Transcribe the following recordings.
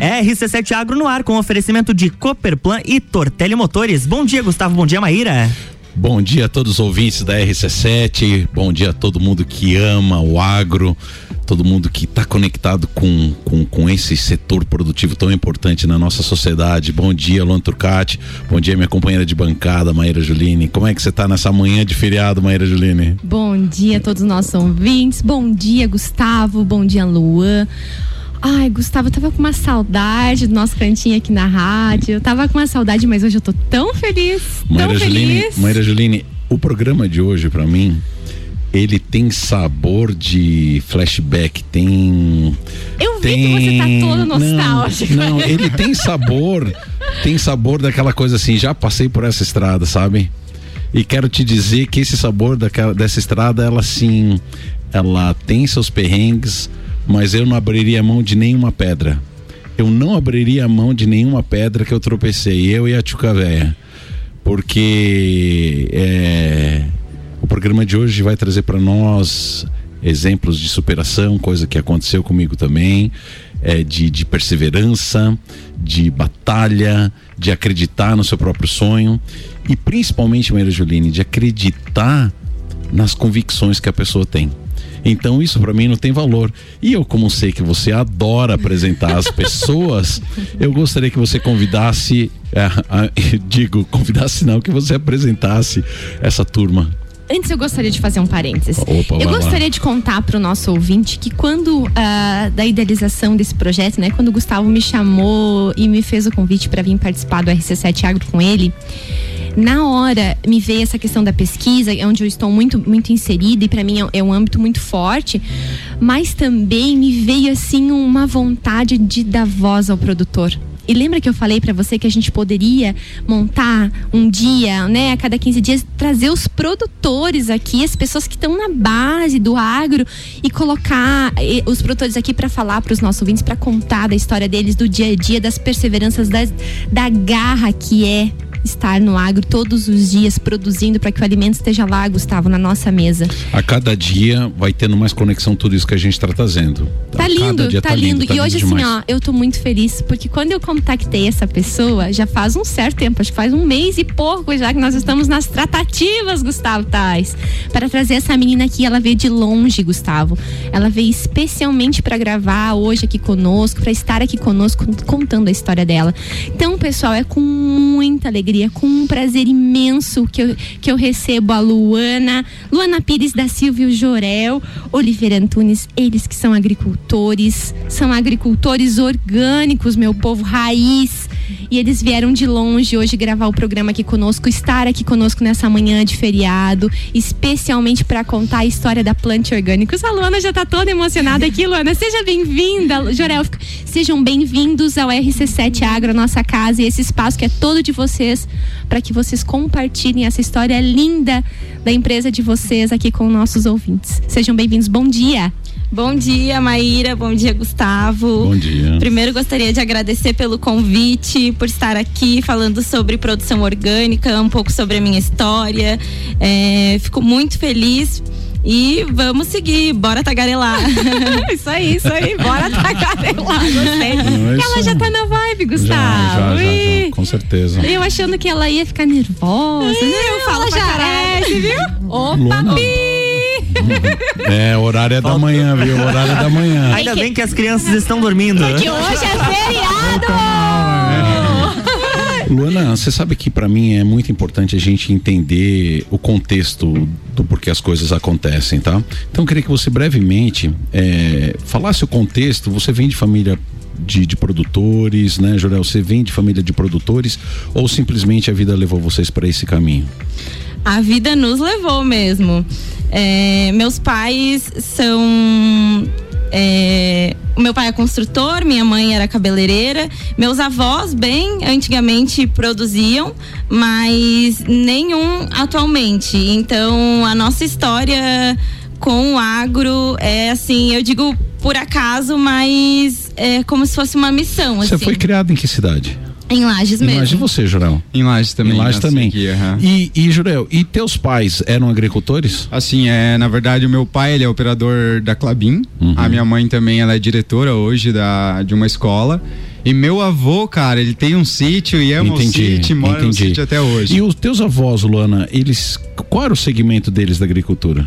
RC7 Agro no ar com oferecimento de Cooperplan e Tortelli Motores. Bom dia, Gustavo. Bom dia, Maíra. Bom dia a todos os ouvintes da RC7, bom dia a todo mundo que ama o agro, todo mundo que está conectado com, com, com, esse setor produtivo tão importante na nossa sociedade. Bom dia, Luan Turcati, bom dia, minha companheira de bancada, Maíra Juline. Como é que você está nessa manhã de feriado, Maíra Juline? Bom dia a todos os nossos ouvintes, bom dia, Gustavo, bom dia, Luan. Ai, Gustavo, eu tava com uma saudade do nosso cantinho aqui na rádio. Eu tava com uma saudade, mas hoje eu tô tão feliz. Maíra tão Juline, feliz. Maíra Juline, o programa de hoje, para mim, ele tem sabor de flashback, tem. Eu tem... vi que você tá todo nostálgico. Não, não, ele tem sabor, tem sabor daquela coisa assim, já passei por essa estrada, sabe? E quero te dizer que esse sabor daquela, dessa estrada, ela sim, ela tem seus perrengues, mas eu não abriria a mão de nenhuma pedra. Eu não abriria a mão de nenhuma pedra que eu tropecei, eu e a Tchuca Véia. Porque é, o programa de hoje vai trazer para nós exemplos de superação, coisa que aconteceu comigo também, é, de, de perseverança, de batalha, de acreditar no seu próprio sonho e principalmente, Maria Juline, de acreditar nas convicções que a pessoa tem. Então isso para mim não tem valor. E eu, como sei que você adora apresentar as pessoas, eu gostaria que você convidasse, é, digo, convidasse não, que você apresentasse essa turma. Antes eu gostaria de fazer um parênteses. Opa, eu gostaria lá. de contar para o nosso ouvinte que quando ah, da idealização desse projeto, né, quando o Gustavo me chamou e me fez o convite para vir participar do RC7 Agro com ele, na hora me veio essa questão da pesquisa, onde eu estou muito muito inserida e para mim é, é um âmbito muito forte, mas também me veio assim uma vontade de dar voz ao produtor. E lembra que eu falei para você que a gente poderia montar um dia, né, a cada 15 dias, trazer os produtores aqui, as pessoas que estão na base do agro e colocar eh, os produtores aqui para falar para os nossos ouvintes, para contar da história deles, do dia a dia, das perseveranças, das, da garra que é estar no agro todos os dias produzindo para que o alimento esteja lá, Gustavo, na nossa mesa. A cada dia vai tendo mais conexão tudo isso que a gente está trazendo. Tá lindo, dia tá, lindo. tá e hoje, assim, ó, eu tô muito feliz, porque quando eu contactei essa pessoa, já faz um certo tempo, acho que faz um mês e pouco já que nós estamos nas tratativas, Gustavo Tais, para trazer essa menina aqui. Ela veio de longe, Gustavo. Ela veio especialmente para gravar hoje aqui conosco, para estar aqui conosco contando a história dela. Então, pessoal, é com muita alegria, com um prazer imenso que eu, que eu recebo a Luana, Luana Pires da Silva e o Jorel, Oliveira Antunes, eles que são agricultores, são agricultores orgânicos, meu povo, raiz. E eles vieram de longe hoje gravar o programa aqui conosco, estar aqui conosco nessa manhã de feriado, especialmente para contar a história da Plant Orgânicos. A Luana já tá toda emocionada aqui, Luana. Seja bem-vinda, Jorel. Sejam bem-vindos ao RC7 Agro, nossa casa, e esse espaço que é todo de vocês, para que vocês compartilhem essa história linda da empresa de vocês aqui com nossos ouvintes. Sejam bem-vindos. Bom dia. Bom dia, Maíra. Bom dia, Gustavo. Bom dia. Primeiro gostaria de agradecer pelo convite, por estar aqui falando sobre produção orgânica, um pouco sobre a minha história. É, fico muito feliz. E vamos seguir, bora tagarelar. isso aí, isso aí, bora tagarelar. Gostei. Não, é ela já tá na vibe, Gustavo. já, já, já, com certeza. Eu achando que ela ia ficar nervosa. Né? eu falo já é, viu? Opa, Luana. É, horário é da manhã, viu? Horário é da manhã. Ainda bem que as crianças estão dormindo. Que hoje é feriado! Luana, você sabe que para mim é muito importante a gente entender o contexto do porquê as coisas acontecem, tá? Então eu queria que você brevemente é, falasse o contexto. Você vem de família de, de produtores, né, Jorel? Você vem de família de produtores ou simplesmente a vida levou vocês para esse caminho? A vida nos levou mesmo. É, meus pais são. é, meu pai é construtor, minha mãe era cabeleireira. Meus avós, bem antigamente, produziam, mas nenhum atualmente. Então, a nossa história com o agro é assim, eu digo por acaso, mas é como se fosse uma missão. Você assim. foi criado em que cidade? Em Lages mesmo. Imagina você, Jorel. Em Lages também. Em Lages também. aqui, aham. E, e, Jurel, e teus pais eram agricultores? Assim, é, na verdade, o meu pai ele é operador da Clabin. Uhum. A minha mãe também ela é diretora hoje da, de uma escola. E meu avô, cara, ele tem um sítio e ama Entendi, o sítio e mora no entendi. sítio até hoje. E os teus avós, Luana, eles. Qual era o segmento deles da agricultura?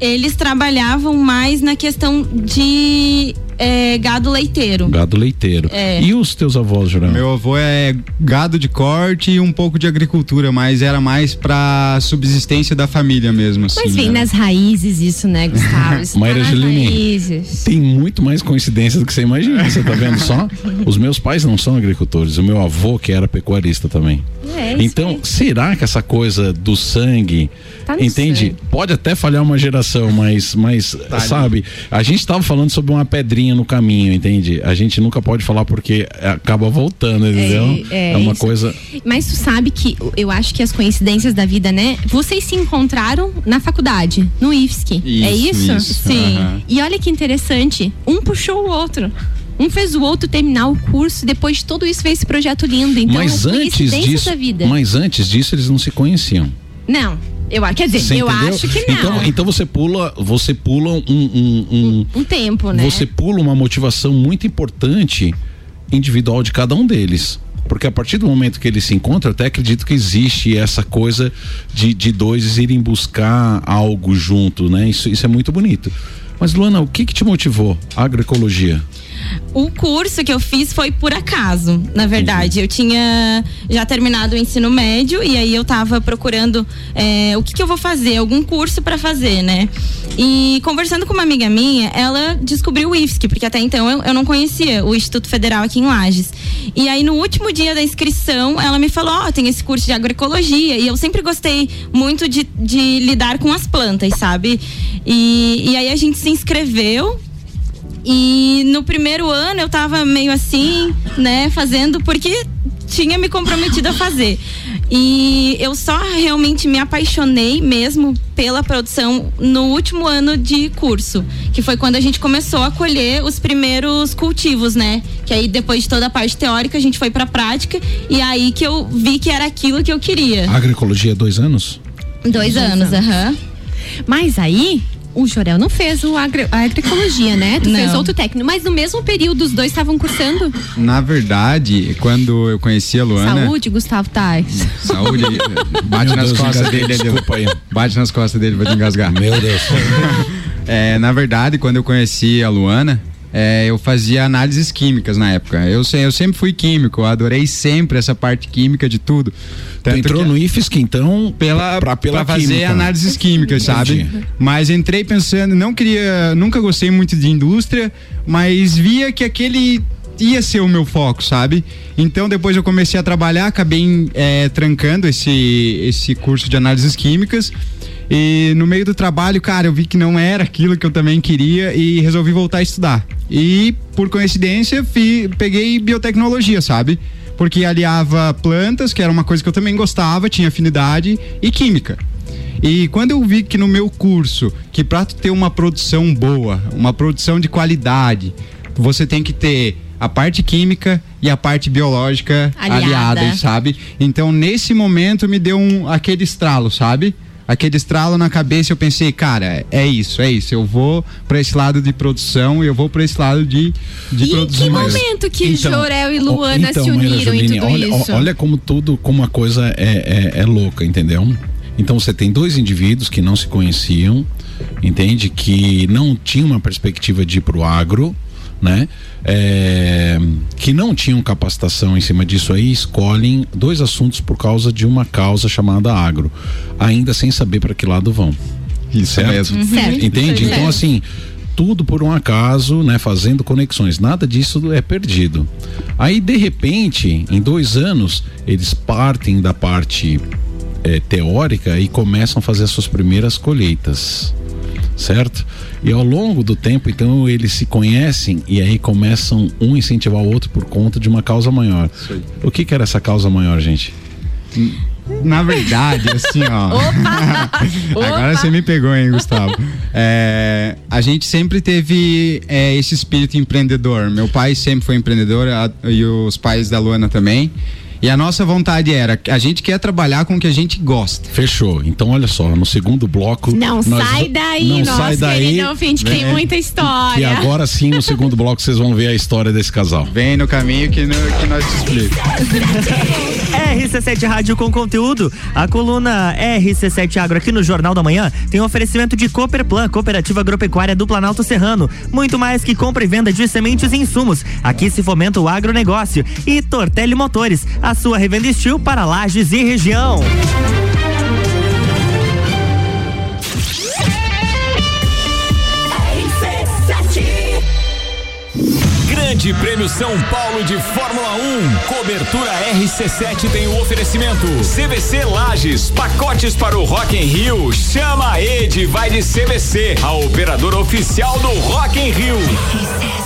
Eles trabalhavam mais na questão de é, gado leiteiro. Gado leiteiro. É. E os teus avós, Jurão? Meu avô é gado de corte e um pouco de agricultura, mas era mais pra subsistência da família mesmo, assim. Mas vem né? nas raízes isso, né, Gustavo? Isso Mayra tá raízes. Tem muito mais coincidência do que você imagina, você tá vendo só? Os meus pais não são agricultores, o meu avô que era pecuarista também. É, Então, será que essa coisa do sangue, Tá no entende? sangue. Pode até falhar uma geração, mas, mas Tá ali. sabe? A gente estava falando sobre uma pedrinha no caminho, entende? A gente nunca pode falar porque acaba voltando, entendeu? é uma isso. coisa. Mas tu sabe que eu acho que as coincidências da vida, né? Vocês se encontraram na faculdade, no IFSC. é isso? isso, Sim. aham. E olha que interessante, um puxou o outro. Um fez o outro terminar o curso, depois de tudo isso fez esse projeto lindo. Então, mas antes coincidências disso, da vida. mas antes disso eles não se conheciam. Não, eu acho, quer dizer, Você eu entendeu? acho que não. Então, então você pula, você pula um, um- um- um tempo, né? você pula uma motivação muito importante individual de cada um deles. Porque a partir do momento que eles se encontram, até acredito que existe essa coisa de, de dois irem buscar algo junto, né? Isso, isso é muito bonito. Mas, Luana, o que que te motivou? A agroecologia. O curso que eu fiz foi por acaso, na verdade. Eu tinha já terminado o ensino médio e aí eu tava procurando é, o que, que eu vou fazer, algum curso para fazer, né? E conversando com uma amiga minha, ela descobriu o IFSC, porque até então eu, eu não conhecia o Instituto Federal aqui em Lages. E aí no último dia da inscrição, ela me falou: Ó, tem esse curso de agroecologia. E eu sempre gostei muito de, de lidar com as plantas, sabe? E, e aí a gente se inscreveu. E no primeiro ano eu tava meio assim, né, fazendo porque tinha me comprometido a fazer. E eu só realmente me apaixonei mesmo pela produção no último ano de curso, que foi quando a gente começou a colher os primeiros cultivos, né? Que aí depois de toda a parte teórica a gente foi pra prática e aí que eu vi que era aquilo que eu queria. Agroecologia dois anos? Dois anos, aham. Mas aí, o Jorel não fez o agri- a agroecologia, né? Tu Não. fez outro técnico. Mas no mesmo período, os dois estavam cursando Na verdade, quando eu conheci a Luana. saúde, Gustavo Tais. Saúde. Bate Meu nas Deus, costas dele. ele- desculpa aí. Bate nas costas dele pra te engasgar. Meu Deus. É, na verdade, quando eu conheci a Luana, é, eu fazia análises químicas na época. Eu, eu sempre fui químico, eu adorei sempre essa parte química de tudo. Tu entrou que- no IFSC, então, pela, pra, pela pra fazer química. análises químicas, sabe? Entendi. Mas entrei pensando, não queria, nunca gostei muito de indústria, mas via que aquele ia ser o meu foco, sabe? Então depois eu comecei a trabalhar, acabei eh, trancando esse, esse curso de análises químicas. E no meio do trabalho, cara, eu vi que não era aquilo que eu também queria e resolvi voltar a estudar. E por coincidência, fi- peguei biotecnologia, sabe? Porque aliava plantas, que era uma coisa que eu também gostava, tinha afinidade, e química. E quando eu vi que no meu curso, que para ter uma produção boa, uma produção de qualidade, você tem que ter a parte química e a parte biológica Aliada. aliadas, sabe? Então, nesse momento me deu um aquele estralo, sabe? Aquele estralo na cabeça, eu pensei, cara, é isso, é isso. Eu vou para esse lado de produção e eu vou para esse lado de, de E em produzir que mais. momento que Então, Jorel e Luana então, se uniram em Juline, tudo olha, isso? Olha como tudo, como a coisa é, é, é louca, entendeu? Então você tem dois indivíduos que não se conheciam, entende? Que não tinham uma perspectiva de ir pro agro, né? É, que não tinham capacitação em cima disso aí, escolhem dois assuntos por causa de uma causa chamada agro, ainda sem saber para que lado vão. Isso certo? mesmo. Certo. Entende? Então, assim, tudo por um acaso, né? Fazendo conexões. Nada disso é perdido. Aí, de repente, em dois anos, eles partem da parte eh, teórica e começam a fazer as suas primeiras colheitas. Certo? E ao longo do tempo, então, eles se conhecem e aí começam um incentivar o outro por conta de uma causa maior. O que, que era essa causa maior, gente? Na verdade, assim, ó. Agora você me pegou, hein, Gustavo? É, a gente sempre teve é, esse espírito empreendedor. Meu pai sempre foi empreendedor a- e os pais da Luana também. E a nossa vontade era, a gente quer trabalhar com o que a gente gosta. Fechou. Então, olha só, no segundo bloco. Não nós- sai daí, não nossa, sai daí, querido ouvinte, que tem né? muita história. E agora sim, no segundo bloco, vocês vão ver a história desse casal. Vem no caminho que, no- que nós te explicamos. RC7 Rádio com conteúdo. A coluna RC7 Agro aqui no Jornal da Manhã tem oferecimento de Cooperplan, Cooperativa Agropecuária do Planalto Serrano. Muito mais que compra e venda de sementes e insumos. Aqui se fomenta o agronegócio. E Tortelli Motores, a sua revenda estil para lajes e região. Grande Prêmio São Paulo de Fórmula 1. Cobertura RC7 tem o oferecimento. CVC Lages, pacotes para o Rock in Rio. Chama a Ed, vai de CVC, a operadora oficial do Rock in Rio.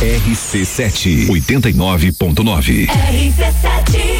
RC7 89.9.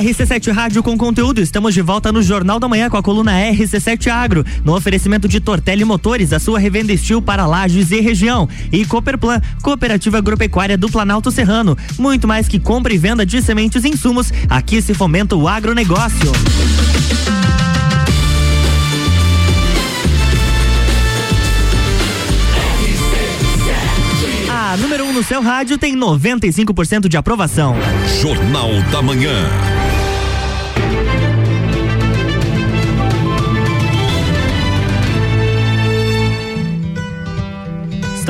RC7 Rádio com conteúdo. Estamos de volta no Jornal da Manhã com a coluna RC7 Agro, no oferecimento de Tortelli Motores, a sua revenda estil para lajes e região. E Cooperplan, Cooperativa Agropecuária do Planalto Serrano. Muito mais que compra e venda de sementes e insumos, aqui se fomenta o agronegócio. A número 1 um no seu rádio tem 95% de aprovação. Jornal da Manhã.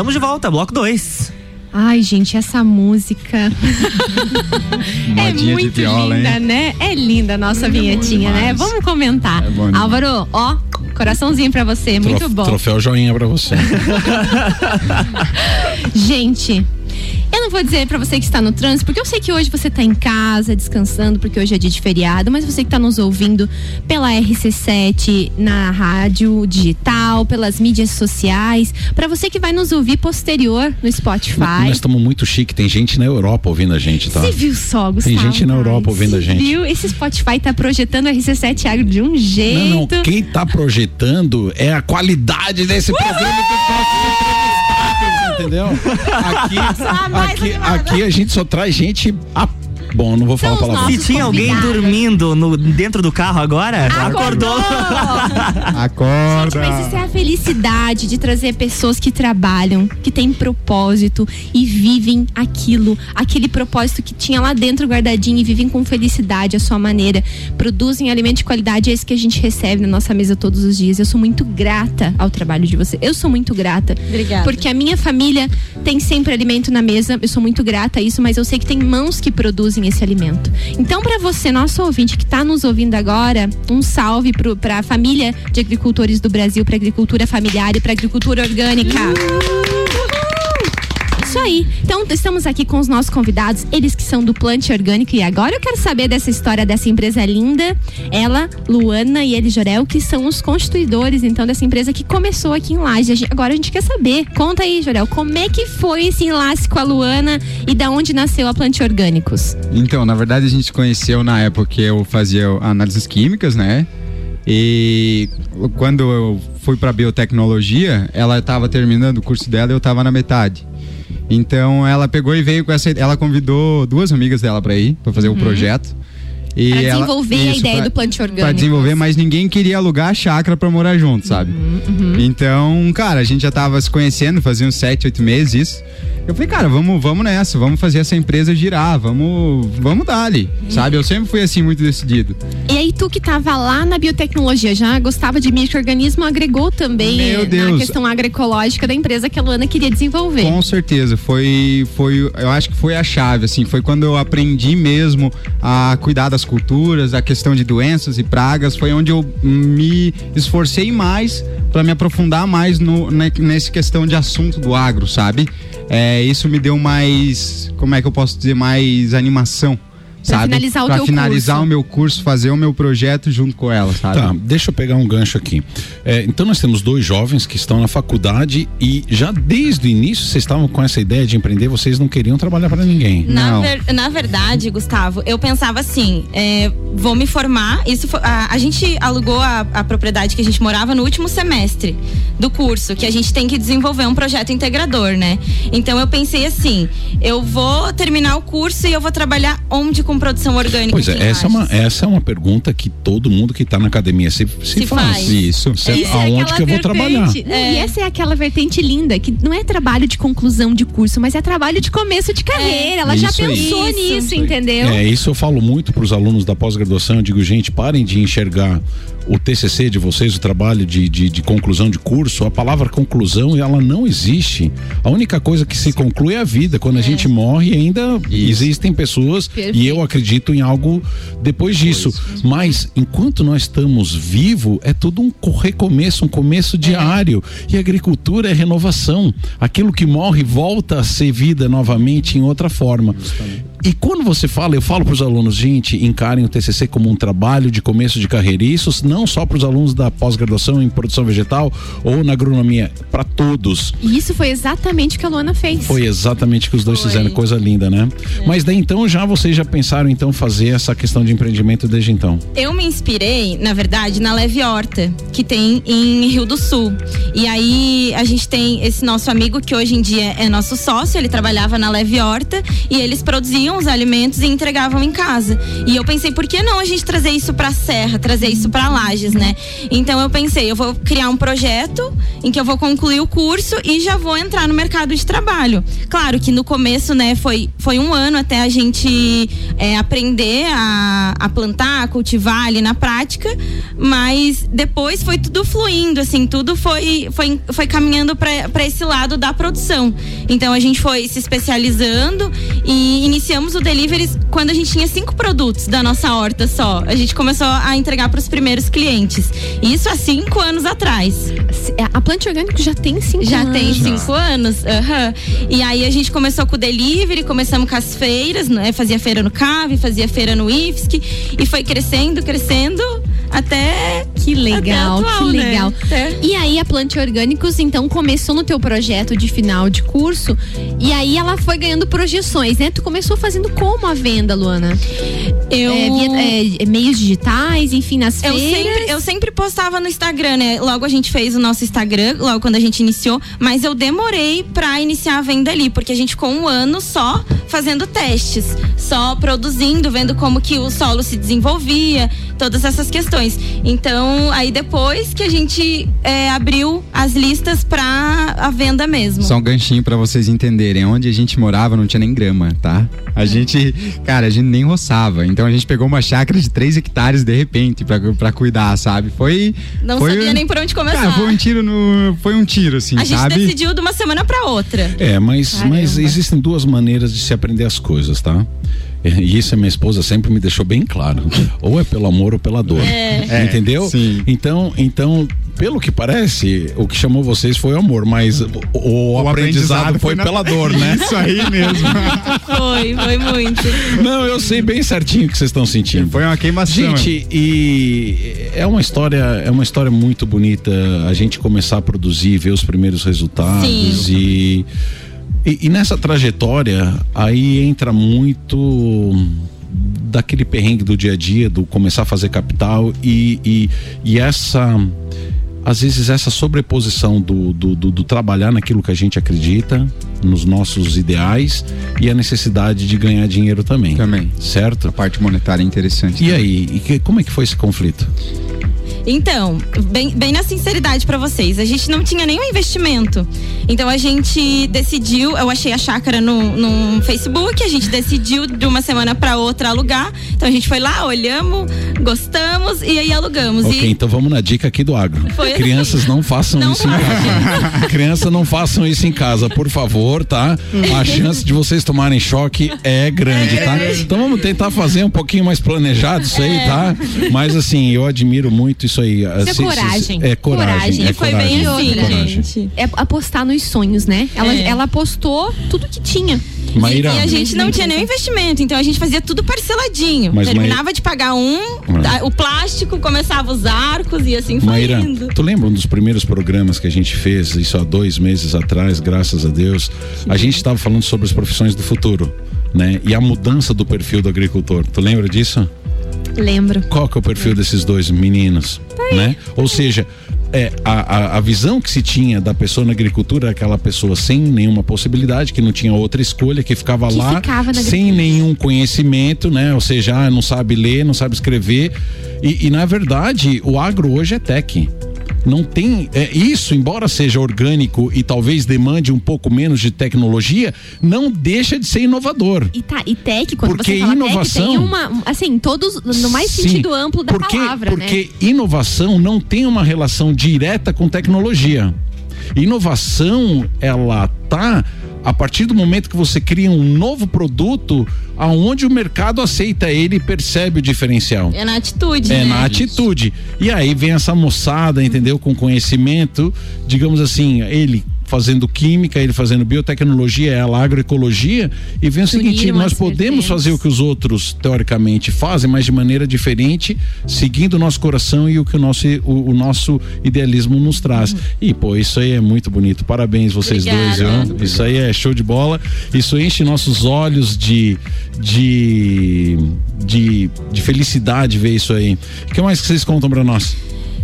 Estamos de volta, bloco 2. Ai, gente, essa música é muito viola, linda, hein? né? É linda a nossa vinhetinha, né? Vamos comentar. É. Álvaro, ó, coraçãozinho pra você, muito Trof- bom. Troféu joinha pra você. Gente, eu não vou dizer pra você que está no trânsito, porque eu sei que hoje você tá em casa, descansando, porque hoje é dia de feriado, mas você que tá nos ouvindo pela RC7, na rádio digital, pelas mídias sociais, pra você que vai nos ouvir posterior no Spotify. Nós estamos muito chique, tem gente na Europa ouvindo a gente, tá? Você viu só, Gustavo? gente na Europa ouvindo a você gente. Viu? Esse Spotify tá projetando o RC7 Agro de um jeito. Não, não, quem tá projetando é a qualidade desse programa dos nossos entrevistados, entendeu? Aqui, aqui, aqui a gente só traz gente. a- Bom, não vou falar a São palavra. Se tinha alguém dormindo no, dentro do carro agora, acordou. Acorda. Mas isso é a felicidade de trazer pessoas que trabalham, que têm propósito e vivem aquilo, aquele propósito que tinha lá dentro guardadinho e vivem com felicidade à sua maneira. Produzem alimento de qualidade, é esse que a gente recebe na nossa mesa todos os dias. Eu sou muito grata ao trabalho de você. Eu sou muito grata. Obrigada. Porque a minha família tem sempre alimento na mesa. Eu sou muito grata a isso, mas eu sei que tem mãos que produzem esse alimento. Então, para você, nosso ouvinte que está nos ouvindo agora, um salve para a família de agricultores do Brasil, para agricultura familiar e para agricultura orgânica. Aí. Então, estamos aqui com os nossos convidados, eles que são do Plante Orgânico. E agora eu quero saber dessa história dessa empresa linda. Ela, Luana e ele, Jorel, que são os constituidores, então, dessa empresa que começou aqui em Laje. Agora a gente quer saber. Conta aí, Jorel, como é que foi esse enlace com a Luana e da onde nasceu a Plante Orgânicos? Então, na verdade, a gente conheceu na época que eu fazia análises químicas, né? E quando eu fui para biotecnologia, ela estava terminando o curso dela e eu estava na metade. Então, ela pegou e veio com essa, ela convidou duas amigas dela para ir para fazer o projeto. E Pra ela- desenvolver a isso, ideia pra- do plantio Pra orgânico. desenvolver, mas ninguém queria alugar a chácara pra morar junto, sabe? Uhum, Então, cara, a gente já tava se conhecendo, fazia uns sete, oito meses isso. Eu falei, cara, vamos, vamos nessa, vamos fazer essa empresa girar, vamos, vamos dar ali, sabe? Eu sempre fui assim, muito decidido. E aí, tu que tava lá na biotecnologia, já gostava de microorganismo, agregou também na questão agroecológica da empresa que a Luana queria desenvolver. Com certeza, foi, foi, eu acho que foi a chave, assim, foi quando eu aprendi mesmo a cuidar das culturas, a questão de doenças e pragas, foi onde eu me esforcei mais para me aprofundar mais no, questão de assunto do agro, sabe? É, isso me deu mais, como é que eu posso dizer, mais animação. Pra sabe? finalizar o Pra teu finalizar curso. o meu curso, fazer o meu projeto junto com ela, sabe? Tá, deixa eu pegar um gancho aqui. É, então nós temos dois jovens que estão na faculdade e já desde o início vocês estavam com essa ideia de empreender, vocês não queriam trabalhar para ninguém. Na, Não. ver- na verdade, Gustavo, eu pensava assim: é, vou me formar. Isso foi- a, a gente alugou a, a propriedade que a gente morava no último semestre do curso, que a gente tem que desenvolver um projeto integrador, né? Então eu pensei assim: eu vou terminar o curso e eu vou trabalhar onde com produção orgânica. Pois é, essa é, uma, essa é uma pergunta que todo mundo que está na academia se, se, Se faz. faz. Isso. É Aonde aquela que eu vou trabalhar? vertente- Não, E essa é aquela vertente linda, que não é trabalho de conclusão de curso, mas é trabalho de começo de carreira. Ela já Isso aí. pensou Isso. nisso, entendeu? É, isso eu falo muito para os alunos da pós-graduação. Eu digo, gente, parem de enxergar o TCC de vocês, o trabalho de, de, de conclusão de curso. A palavra conclusão, ela não existe. A única coisa que se conclui é a vida. Quando a gente morre, ainda existem pessoas Perfeito. e eu acredito em algo depois disso. Mas enquanto nós estamos vivos, é tudo um co- recomeço, um começo diário. E a agricultura é renovação. Aquilo que morre volta a ser vida novamente em outra forma. E quando você fala, eu falo para os alunos, gente, encarem o TCC como um trabalho de começo de carreira. E Isso não só para os alunos da pós-graduação em produção vegetal ou na agronomia, para todos. E isso foi exatamente o que a Luana fez. Foi exatamente o que os dois Foi. fizeram, coisa linda, né? Mas daí então já vocês já pensaram então fazer essa questão de empreendimento desde então? Eu me inspirei, na verdade, na Leve Horta, que tem em Rio do Sul. E aí a gente tem esse nosso amigo que hoje em dia é nosso sócio, ele trabalhava na Leve Horta e eles produziam os alimentos e entregavam em casa. E eu pensei, por que não a gente trazer isso pra Serra, trazer isso pra Lages, né? Então eu pensei, eu vou criar um projeto em que eu vou concluir o curso e já vou entrar no mercado de trabalho. Claro que no começo, né, foi, foi um ano até a gente é, aprender a, a plantar, a cultivar ali na prática, mas depois foi tudo fluindo, assim, tudo foi, foi, foi caminhando para esse lado da produção. Então a gente foi se especializando e iniciamos o delivery quando a gente tinha cinco produtos da nossa horta só. A gente começou a entregar para os primeiros clientes. Isso há cinco anos atrás. A planta orgânico já tem cinco Já anos. tem cinco anos. aham. E aí a gente começou com o delivery, começamos com as feiras, né? Fazia feira no CAV, fazia feira no IFSC e foi crescendo, crescendo até. Que legal, até atual, que né? legal. Até- E aí a Plante Orgânicos então começou no teu projeto de final de curso e aí ela foi ganhando projeções, né? Tu começou fazendo como a venda, Luana? Eu. É, via- é, meios digitais, enfim, nas Eu feiras. sempre, eu sempre postava no Instagram, né? Logo a gente fez o nosso Instagram, logo quando a gente iniciou, mas eu demorei pra iniciar a venda ali, porque a gente ficou um ano só fazendo testes, só produzindo, vendo como que o solo se desenvolvia, todas essas questões. Então, aí depois que a gente é, abriu as listas pra a venda mesmo. Só um ganchinho pra vocês entenderem. Onde a gente morava não tinha nem grama, tá? A gente, cara, a gente nem roçava. Então a gente pegou uma chácara de 3 hectares de repente pra, pra cuidar, sabe? Foi. Não foi, sabia nem por onde começar. Cara, foi um tiro no. Foi um tiro, assim, a gente sabe? decidiu de uma semana pra outra. É, mas, Caramba. mas existem duas maneiras de se aprender as coisas, tá? E isso a minha esposa sempre me deixou bem claro. Ou é pelo amor ou pela dor. É, Entendeu? sim. Então, então, pelo que parece, o que chamou vocês foi o amor, mas o, o aprendizado, foi, na- pela dor, né? Isso aí mesmo. Foi, foi muito. Não, eu sei bem certinho o que vocês estão sentindo. Foi uma queimação. Gente, e é uma história, é uma história muito bonita a gente começar a produzir, ver os primeiros resultados Sim. e, e e nessa trajetória aí entra muito daquele perrengue do dia a dia, do começar a fazer capital e, e, e essa às vezes essa sobreposição do, do, do, do, trabalhar naquilo que a gente acredita, nos nossos ideais e a necessidade de ganhar dinheiro também. Também. Certo? A parte monetária é interessante. E também. aí, e que, como é que foi esse conflito? Então, bem, bem na sinceridade para vocês, a gente não tinha nenhum investimento. Então a gente decidiu, eu achei a chácara no, no Facebook, a gente decidiu de uma semana para outra alugar. Então a gente foi lá, olhamos, gostamos e aí alugamos. Ok, e... então vamos na dica aqui do agro. Foi assim. Crianças não façam Não isso em casa. Crianças não façam isso em casa, por favor, tá? A chance de vocês tomarem choque é grande, tá? Então vamos tentar fazer um pouquinho mais planejado isso aí, tá? Mas assim, eu admiro muito isso aí. Isso é Se- se- coragem. É coragem. Coragem. É E foi coragem, bem é assim, coragem. gente. É apostar nos sonhos, né? Ela, É. ela apostou tudo que tinha. Maíra, E a gente não tinha nenhum investimento, então a gente fazia tudo parceladinho. Mas, Terminava de pagar um, tá, o plástico, começava os arcos e assim foi Maíra, indo. tu lembra um dos primeiros programas que a gente fez, isso há dois meses atrás, graças a Deus? A gente estava falando sobre as profissões do futuro, né? E a mudança do perfil do agricultor. Tu lembra disso? Lembro. Qual que é o perfil desses dois meninos, né? Ou seja, é, a, a, a visão que se tinha da pessoa na agricultura era aquela pessoa sem nenhuma possibilidade, que não tinha outra escolha, que ficava Que lá ficava sem nenhum conhecimento, né? Ou seja, ah, não sabe ler, não sabe escrever. E, e, na verdade, o agro hoje é tech. Não tem é, isso, embora seja orgânico e talvez demande um pouco menos de tecnologia, não deixa de ser inovador. E tá, e tech, quando Porque você fala inovação- tech, tem uma, assim, todos, no mais Sim, sentido amplo da porque, palavra, né? Porque inovação não tem uma relação direta com tecnologia. Inovação, ela tá a partir do momento que você cria um novo produto aonde o mercado aceita ele e percebe o diferencial. É na atitude, É né? na atitude. E aí vem essa moçada, entendeu? Com conhecimento, digamos assim, ele fazendo química, ele fazendo biotecnologia, ela agroecologia, e vem o seguinte, nós podemos vertentes. fazer o que os outros teoricamente fazem, mas de maneira diferente, seguindo o nosso coração e o que o nosso, o, o nosso idealismo nos traz. E pô, isso aí é muito bonito. Parabéns vocês Obrigada. dois, viu? Isso aí é show de bola. Isso enche nossos olhos de de de, de felicidade ver isso aí. O que mais que vocês contam pra nós?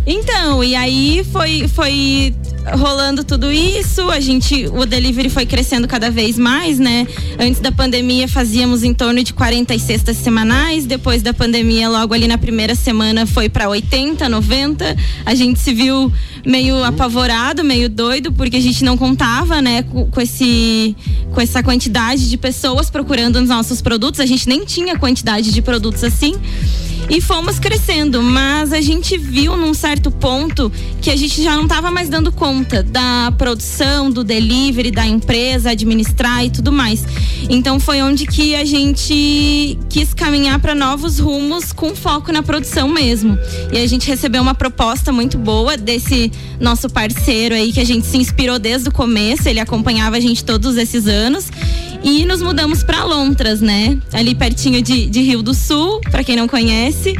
Então, e aí foi, foi rolando tudo isso, a gente, o delivery foi crescendo cada vez mais, né? Antes da pandemia fazíamos em torno de 40 cestas semanais, depois da pandemia, logo ali na primeira semana foi para 80, 90. A gente se viu meio apavorado, meio doido, porque a gente não contava, né, com, com esse com essa quantidade de pessoas procurando os nossos produtos. A gente nem tinha quantidade de produtos assim. E fomos crescendo, mas a gente viu num certo ponto que a gente já não estava mais dando conta da produção, do delivery, da empresa, administrar e tudo mais. Então foi onde que a gente quis caminhar para novos rumos com foco na produção mesmo. E a gente recebeu uma proposta muito boa desse nosso parceiro aí que a gente se inspirou desde o começo, ele acompanhava a gente todos esses anos. E nos mudamos para Lontras, né? Ali pertinho de, de Rio do Sul, para quem não conhece.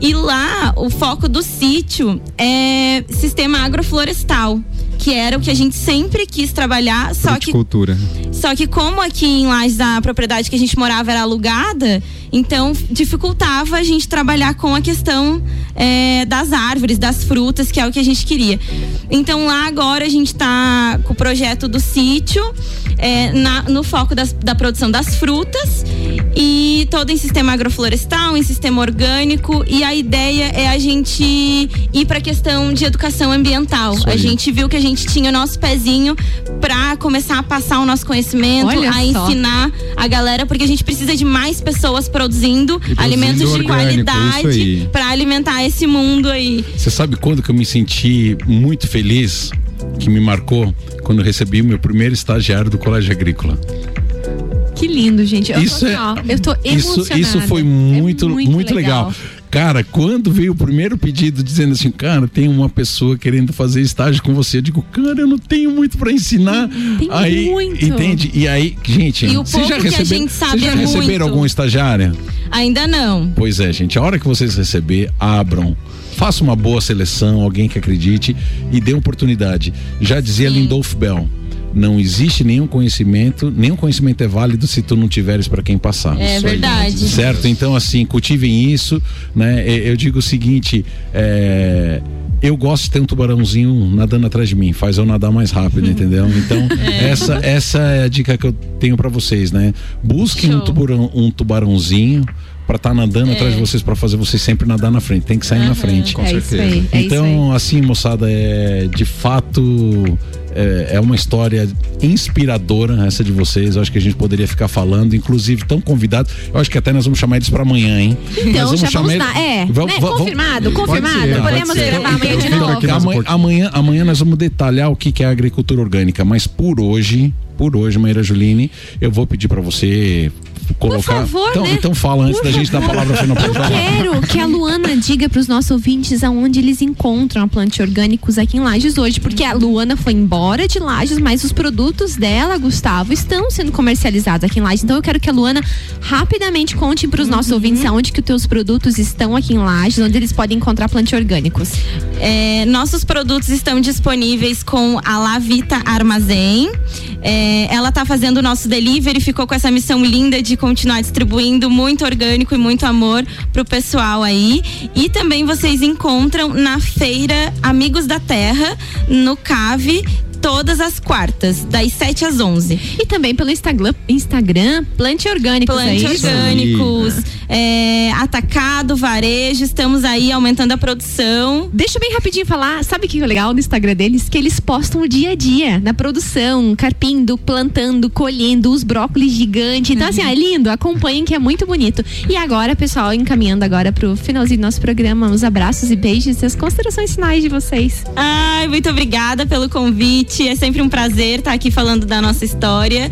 E lá o foco do sítio é sistema agroflorestal, que era o que a gente sempre quis trabalhar, só que Fruticultura. só que como aqui em Lages a propriedade que a gente morava era alugada, então dificultava a gente trabalhar com a questão é, das árvores, das frutas, que é o que a gente queria. Então lá agora a gente está com o projeto do sítio, é, na- no foco das- da produção das frutas e todo em sistema agroflorestal, em sistema orgânico e a ideia é a gente ir para a questão de educação ambiental. A gente viu que a gente tinha o nosso pezinho para começar a passar o nosso conhecimento, Olha a só. ensinar a galera, porque a gente precisa de mais pessoas produzindo, produzindo alimentos de orgânico, isso qualidade para alimentar esse mundo aí. Você sabe quando que eu me senti muito feliz, que me marcou, quando recebi o meu primeiro estagiário do Colégio Agrícola. Que lindo, gente. Eu Isso tô, é- assim, ó, eu tô Isso, emocionada. isso foi É muito, muito, legal. Cara, quando veio o primeiro pedido dizendo assim, cara, tem uma pessoa querendo fazer estágio com você, eu digo, cara, eu não tenho muito pra ensinar. Tem aí, muito. entende? E aí, gente, E vocês já vocês já é receberam algum estagiário? Ainda não. Pois é, gente. A hora que vocês receber, abram. Faça uma boa seleção, alguém que acredite e dê oportunidade. Já dizia Lindolf Bell. Não existe nenhum conhecimento, nenhum conhecimento é válido se tu não tiveres para quem passar. É Isso aí. verdade. Certo? Então, assim, cultivem isso, né? Eu digo o seguinte, é, eu gosto de ter um tubarãozinho nadando atrás de mim, faz eu nadar mais rápido, entendeu? Então, essa, essa é a dica que eu tenho para vocês, né? Busquem um, tubarão, um tubarãozinho para estar tá nadando é. atrás de vocês, para fazer vocês sempre nadar na frente. Tem que sair uhum. na frente. Com é certeza. Aí, é então, assim, moçada, é de fato é, é, uma história inspiradora essa de vocês. Eu acho que a gente poderia ficar falando, inclusive tão convidados. Eu acho que até nós vamos chamar eles para amanhã, hein? Então, nós vamos chamar... É, vamos, né? vamos, confirmado, confirmado. Ser, Podemos gravar amanhã de novo. Amanhã, amanhã, nós vamos detalhar o que, que é agricultura orgânica, mas por hoje, por hoje, Maíra Juline, eu vou pedir para você colocar. Por favor, então, né? então fala antes Por da gente favor. dar a palavra final Eu quero que a Luana diga para os nossos ouvintes aonde eles encontram a planta orgânicos aqui em Lages hoje, porque a Luana foi embora de Lages, mas os produtos dela, Gustavo, estão sendo comercializados aqui em Lages. Então eu quero que a Luana rapidamente conte para os nossos uhum. ouvintes aonde que os teus produtos estão aqui em Lages, onde eles podem encontrar planta orgânicos. É, nossos produtos estão disponíveis com a Lavita Armazém. É, ela está fazendo o nosso delivery, ficou com essa missão linda de continuar distribuindo muito orgânico e muito amor pro pessoal aí. E também vocês encontram na feira Amigos da Terra, no Cave, todas as quartas, das 7 às 11. E também pelo Instagram, Instagram Plante Orgânicos. Plante é Orgânicos, é, atacado, varejo, estamos aí aumentando a produção. Deixa eu bem rapidinho falar, sabe o que é legal no Instagram deles? Que eles postam o dia a dia, na produção, carpindo, plantando, colhendo os brócolis gigantes. Então, uhum. assim, é lindo, acompanhem que é muito bonito. E agora, pessoal, encaminhando agora pro finalzinho do nosso programa, os abraços e beijos e as considerações finais de vocês. Ai, muito obrigada pelo convite convite. É sempre um prazer estar aqui falando da nossa história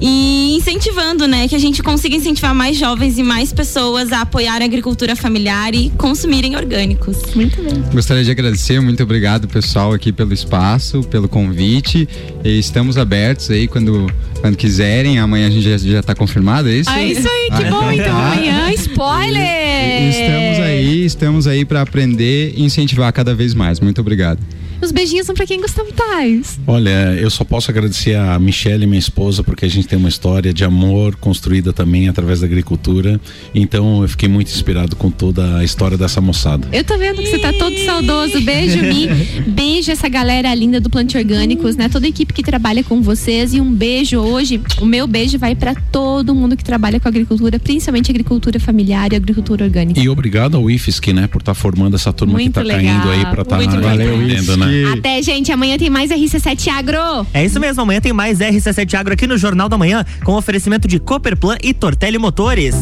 e incentivando, né, que a gente consiga incentivar mais jovens e mais pessoas a apoiar a agricultura familiar e consumirem orgânicos. Muito bem. Gostaria de agradecer, muito obrigado pessoal aqui pelo espaço, pelo convite. E estamos abertos aí quando quando quiserem. Amanhã a gente já, já tá confirmado, é isso? Ah, isso aí, que ah, bom então. então amanhã, spoiler! Estamos aí, estamos aí para aprender e incentivar cada vez mais. Muito obrigado. Os beijinhos são para quem Gustavo Tais. Olha, eu só posso agradecer a Michelle, minha esposa, porque a gente tem uma história de amor construída também através da agricultura. Então eu fiquei muito inspirado com toda a história dessa moçada. Eu tô vendo que você tá todo saudoso. Beijo, Mi. Beijo essa galera linda do Plante Orgânicos, né? Toda a equipe que trabalha com vocês. E um beijo hoje. O meu beijo vai para todo mundo que trabalha com agricultura, principalmente agricultura familiar e agricultura orgânica. E obrigado ao IFSC, né, por estar tá formando essa turma muito que tá legal. caindo aí para estar tá aprendendo, né? Até, gente. Amanhã tem mais RC7 Agro. É isso mesmo. Amanhã tem mais RC7 Agro aqui no Jornal da Manhã com oferecimento de Cooperplan e Tortelli Motores.